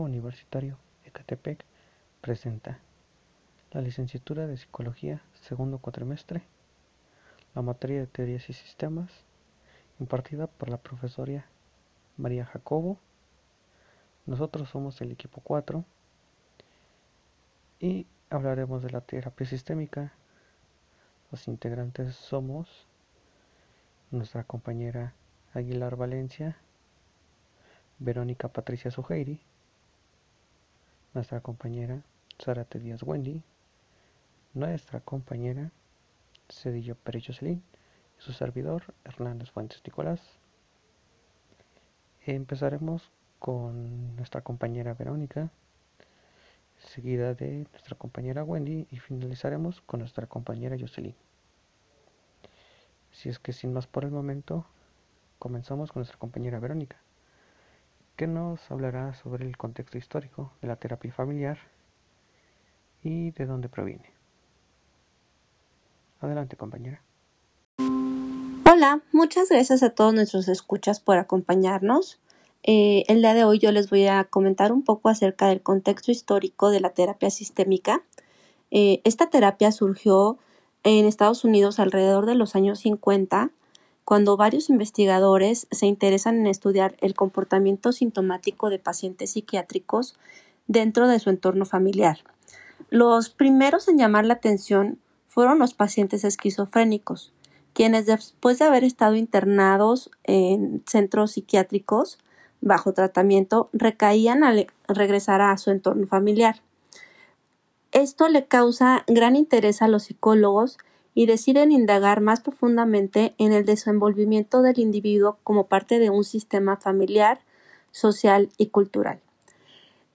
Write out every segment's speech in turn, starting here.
Universitario Ecatepec presenta la licenciatura de Psicología, segundo cuatrimestre, la materia de Teorías y Sistemas, impartida por la profesora María Jacobo. Nosotros somos el equipo 4 y hablaremos de la terapia sistémica. Los integrantes somos nuestra compañera Aguilar Valencia, Verónica Patricia Sujeiri, nuestra compañera Zárate Díaz Wendy, nuestra compañera Cedillo Pérez Jocelyn y su servidor Hernández Fuentes Nicolás. Empezaremos con nuestra compañera Verónica, seguida de nuestra compañera Wendy y finalizaremos con nuestra compañera Jocelyn. Si es que sin más por el momento, comenzamos con nuestra compañera Verónica, nos hablará sobre el contexto histórico de la terapia familiar y de dónde proviene. Adelante, compañera. Hola, muchas gracias a todos nuestros escuchas por acompañarnos. Eh, el día de hoy yo les voy a comentar un poco acerca del contexto histórico de la terapia sistémica. Eh, esta terapia surgió en Estados Unidos alrededor de los años 50, cuando varios investigadores se interesan en estudiar el comportamiento sintomático de pacientes psiquiátricos dentro de su entorno familiar. Los primeros en llamar la atención fueron los pacientes esquizofrénicos, quienes después de haber estado internados en centros psiquiátricos bajo tratamiento recaían al regresar a su entorno familiar. Esto le causa gran interés a los psicólogos y deciden indagar más profundamente en el desenvolvimiento del individuo como parte de un sistema familiar, social y cultural.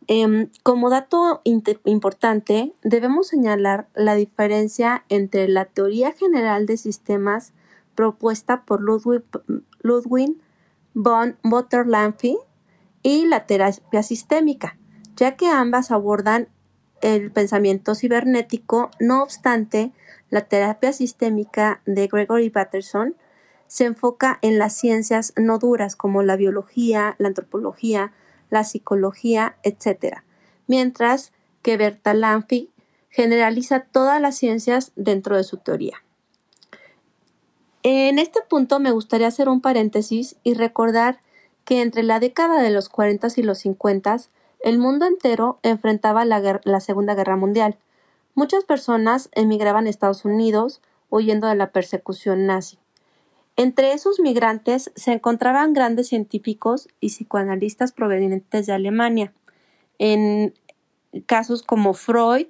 Em, como dato importante, debemos señalar la diferencia entre la teoría general de sistemas propuesta por Ludwig, Ludwig von Botterlampi y la terapia sistémica, ya que ambas abordan el pensamiento cibernético, no obstante, la terapia sistémica de Gregory Patterson se enfoca en las ciencias no duras como la biología, la antropología, la psicología, etc., mientras que Bertalanffy generaliza todas las ciencias dentro de su teoría. En este punto me gustaría hacer un paréntesis y recordar que entre la década de los 40 y los 50 el mundo entero enfrentaba la, Segunda Guerra Mundial. Muchas personas emigraban a Estados Unidos huyendo de la persecución nazi. Entre esos migrantes se encontraban grandes científicos y psicoanalistas provenientes de Alemania, en casos como Freud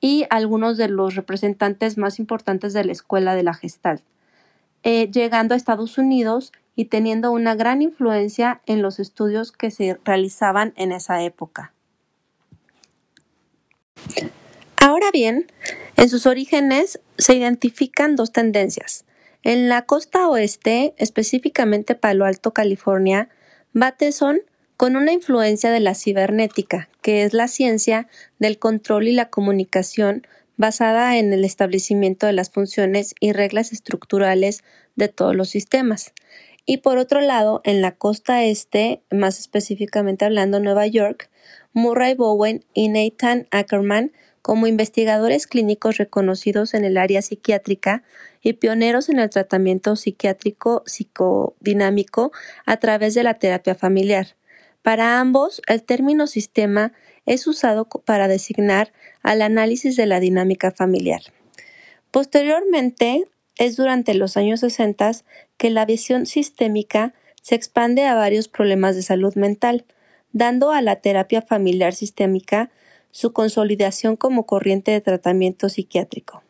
y algunos de los representantes más importantes de la escuela de la Gestalt, eh, llegando a Estados Unidos y teniendo una gran influencia en los estudios que se realizaban en esa época. Bien, en sus orígenes se identifican dos tendencias. En la costa oeste, específicamente Palo Alto, California, Bateson con una influencia de la cibernética, que es la ciencia del control y la comunicación basada en el establecimiento de las funciones y reglas estructurales de todos los sistemas. Y por otro lado, en la costa este, más específicamente hablando Nueva York, Murray Bowen y Nathan Ackerman como investigadores clínicos reconocidos en el área psiquiátrica y pioneros en el tratamiento psiquiátrico psicodinámico a través de la terapia familiar. Para ambos, el término sistema es usado para designar al análisis de la dinámica familiar. Posteriormente, es durante los años 60 que la visión sistémica se expande a varios problemas de salud mental, dando a la terapia familiar sistémica su consolidación como corriente de tratamiento psiquiátrico.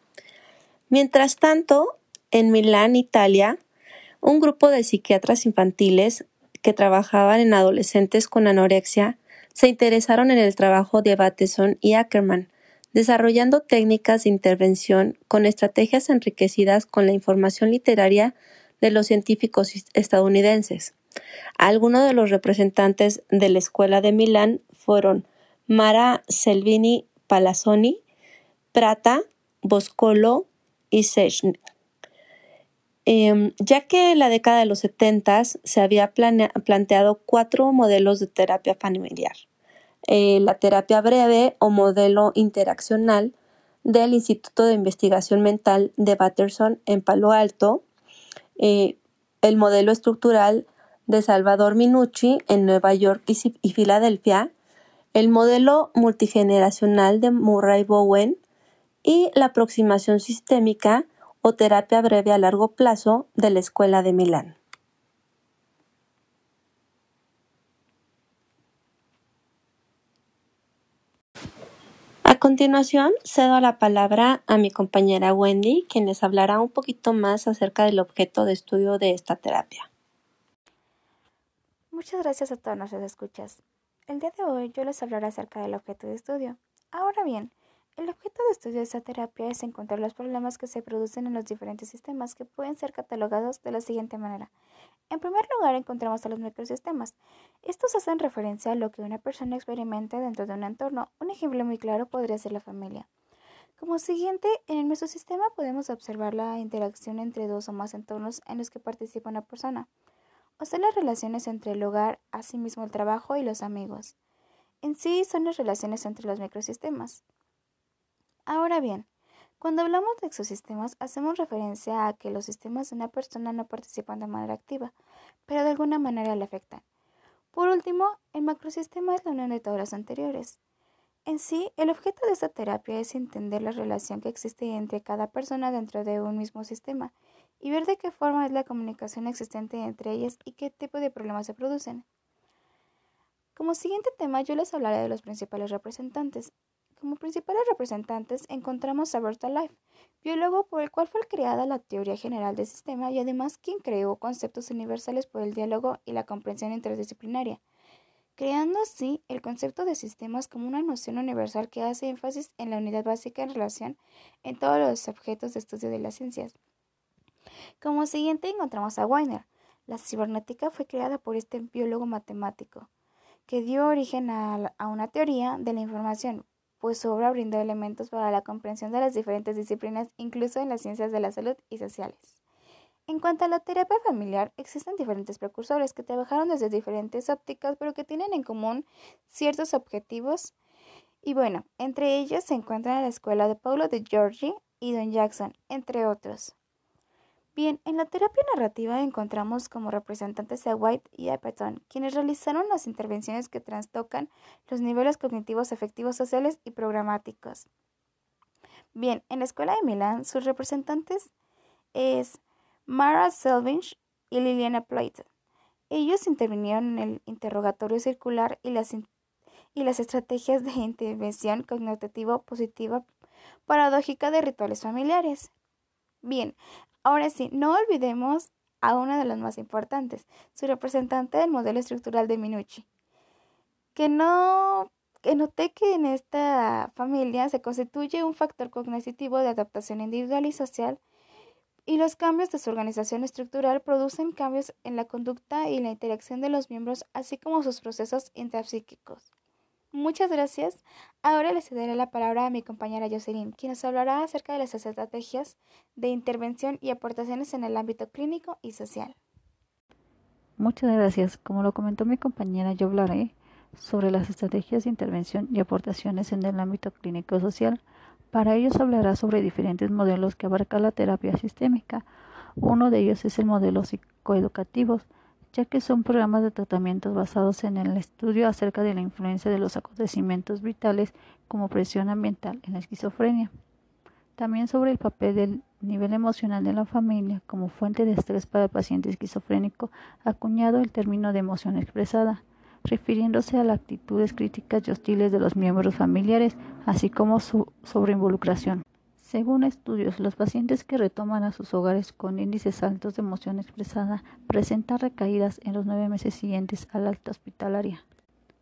Mientras tanto, en Milán, Italia, un grupo de psiquiatras infantiles que trabajaban en adolescentes con anorexia se interesaron en el trabajo de Bateson y Ackerman, desarrollando técnicas de intervención con estrategias enriquecidas con la información literaria de los científicos estadounidenses. Algunos de los representantes de la Escuela de Milán fueron Mara Selvini Palazzoni, Prata, Boscolo y Sechnik. Em, ya que en la década de los 70 se había planteado cuatro modelos de terapia familiar. eh, la terapia breve o modelo interaccional del Instituto de Investigación Mental de Batterson en Palo Alto, eh, el modelo estructural de Salvador Minucci en Nueva York y, Filadelfia, el modelo multigeneracional de Murray Bowen y la aproximación sistémica o terapia breve a largo plazo de la Escuela de Milán. A continuación, cedo la palabra a mi compañera Wendy, quien les hablará un poquito más acerca del objeto de estudio de esta terapia. Muchas gracias a todos nuestros escuchas. El día de hoy yo les hablaré acerca del objeto de estudio. Ahora bien, el objeto de estudio de esta terapia es encontrar los problemas que se producen en los diferentes sistemas que pueden ser catalogados de la siguiente manera. En primer lugar, encontramos a los microsistemas. Estos hacen referencia a lo que una persona experimenta dentro de un entorno. Un ejemplo muy claro podría ser la familia. Como siguiente, en el mesosistema podemos observar la interacción entre dos o más entornos en los que participa una persona, o sea, las relaciones entre el hogar, asimismo el trabajo y los amigos. En sí son las relaciones entre los microsistemas. Ahora bien, cuando hablamos de exosistemas, hacemos referencia a que los sistemas de una persona no participan de manera activa, pero de alguna manera le afectan. Por último, el macrosistema es la unión de todos los anteriores. En sí, el objeto de esta terapia es entender la relación que existe entre cada persona dentro de un mismo sistema y ver de qué forma es la comunicación existente entre ellas y qué tipo de problemas se producen. Como siguiente tema, yo les hablaré de los principales representantes, como principales representantes encontramos a Berta Life, biólogo por el cual fue creada la teoría general del sistema y además quien creó conceptos universales por el diálogo y la comprensión interdisciplinaria, creando así el concepto de sistemas como una noción universal que hace énfasis en la unidad básica en relación en todos los objetos de estudio de las ciencias. Como siguiente encontramos a Weiner. La cibernética fue creada por este biólogo matemático, que dio origen a, una teoría de la información, pues su obra brindó elementos para la comprensión de las diferentes disciplinas, incluso en las ciencias de la salud y sociales. En cuanto a la terapia familiar, existen diferentes precursores que trabajaron desde diferentes ópticas, pero que tienen en común ciertos objetivos. Y bueno, entre ellos se encuentran la escuela de Paulo de Giorgi y Don Jackson, entre otros. Bien, en la terapia narrativa encontramos como representantes a White y a Patton, quienes realizaron las intervenciones que trastocan los niveles cognitivos, efectivos, sociales y programáticos. Bien, en la escuela de Milán, sus representantes es Mara Selvage y Liliana Plate. Ellos intervinieron en el interrogatorio circular y las, y las estrategias de intervención cognitivo positiva paradójica de rituales familiares. Bien, Ahora sí, no olvidemos a una de las más importantes, su representante del modelo estructural de Minucci, que no que noté que en esta familia se constituye un factor cognitivo de adaptación individual y social y los cambios de su organización estructural producen cambios en la conducta y la interacción de los miembros, así como sus procesos intrapsíquicos. Muchas gracias. Ahora le cederé la palabra a mi compañera Jocelyn, quien nos hablará acerca de las estrategias de intervención y aportaciones en el ámbito clínico y social. Muchas gracias. Como lo comentó mi compañera, yo hablaré sobre las estrategias de intervención y aportaciones en el ámbito clínico social. Para ello hablará sobre diferentes modelos que abarca la terapia sistémica. Uno de ellos es el modelo psicoeducativo ya que son programas de tratamientos basados en el estudio acerca de la influencia de los acontecimientos vitales como presión ambiental en la esquizofrenia. También sobre el papel del nivel emocional de la familia como fuente de estrés para el paciente esquizofrénico, acuñado el término de emoción expresada, refiriéndose a las actitudes críticas y hostiles de los miembros familiares, así como su sobreinvolucración. Según estudios, los pacientes que retoman a sus hogares con índices altos de emoción expresada presentan recaídas en los nueve meses siguientes al alta hospitalaria.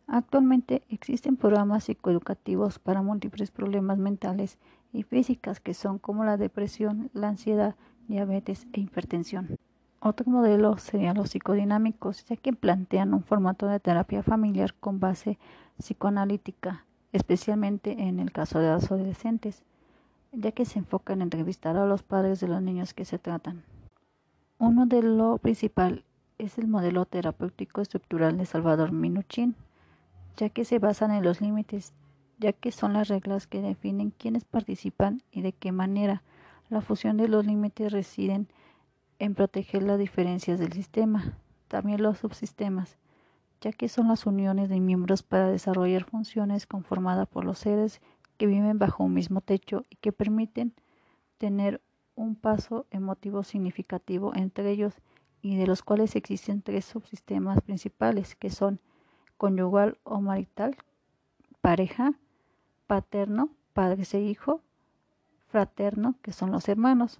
Actualmente existen programas psicoeducativos para múltiples problemas mentales y físicas que son como la depresión, la ansiedad, diabetes e hipertensión. Otro modelo serían los psicodinámicos, ya que plantean un formato de terapia familiar con base psicoanalítica, especialmente en el caso de adolescentes ya que se enfoca en entrevistar a los padres de los niños que se tratan. Uno de lo principal es el modelo terapéutico estructural de Salvador Minuchin, ya que se basan en los límites, ya que son las reglas que definen quiénes participan y de qué manera. La fusión de los límites residen en proteger las diferencias del sistema, también los subsistemas, ya que son las uniones de miembros para desarrollar funciones conformadas por los seres viven bajo un mismo techo y que permiten tener un paso emotivo significativo entre ellos y de los cuales existen tres subsistemas principales que son conyugal o marital, pareja, paterno, padres e hijo, fraterno, que son los hermanos.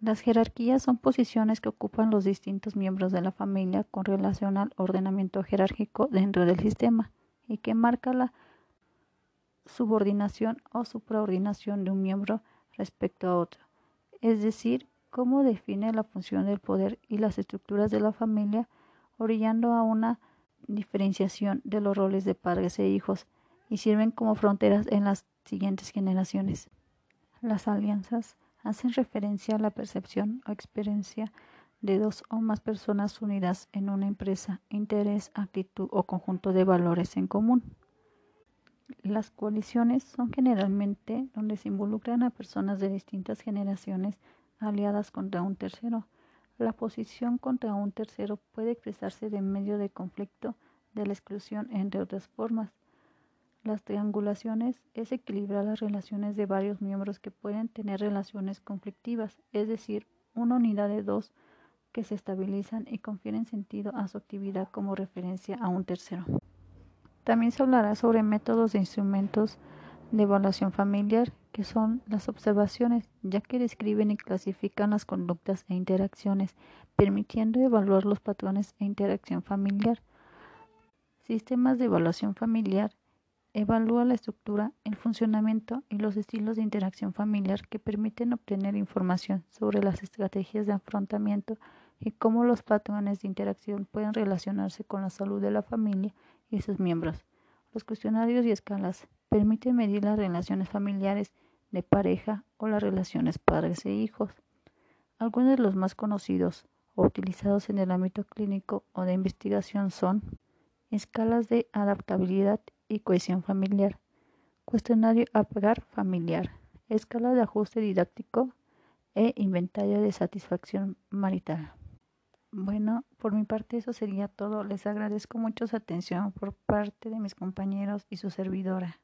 Las jerarquías son posiciones que ocupan los distintos miembros de la familia con relación al ordenamiento jerárquico dentro del sistema y que marca la subordinación o supraordinación de un miembro respecto a otro, es decir, cómo define la función del poder y las estructuras de la familia, orillando a una diferenciación de los roles de padres e hijos y sirven como fronteras en las siguientes generaciones. Las alianzas hacen referencia a la percepción o experiencia de dos o más personas unidas en una empresa, interés, actitud o conjunto de valores en común. Las coaliciones son generalmente donde se involucran a personas de distintas generaciones aliadas contra un tercero. La posición contra un tercero puede expresarse de medio de conflicto, de la exclusión, entre otras formas. Las triangulaciones es equilibrar las relaciones de varios miembros que pueden tener relaciones conflictivas, es decir, una unidad de dos que se estabilizan y confieren sentido a su actividad como referencia a un tercero. También se hablará sobre métodos de instrumentos de evaluación familiar, que son las observaciones, ya que describen y clasifican las conductas e interacciones, permitiendo evaluar los patrones e interacción familiar. Sistemas de evaluación familiar Evalúa la estructura, el funcionamiento y los estilos de interacción familiar que permiten obtener información sobre las estrategias de afrontamiento y cómo los patrones de interacción pueden relacionarse con la salud de la familia y sus miembros. Los cuestionarios y escalas permiten medir las relaciones familiares de pareja o las relaciones padres e hijos. Algunos de los más conocidos o utilizados en el ámbito clínico o de investigación son escalas de adaptabilidad y cohesión familiar, cuestionario APGAR familiar, escala de ajuste didáctico e inventario de satisfacción marital. Bueno, por mi parte eso sería todo. Les agradezco mucho su atención por parte de mis compañeros y su servidora.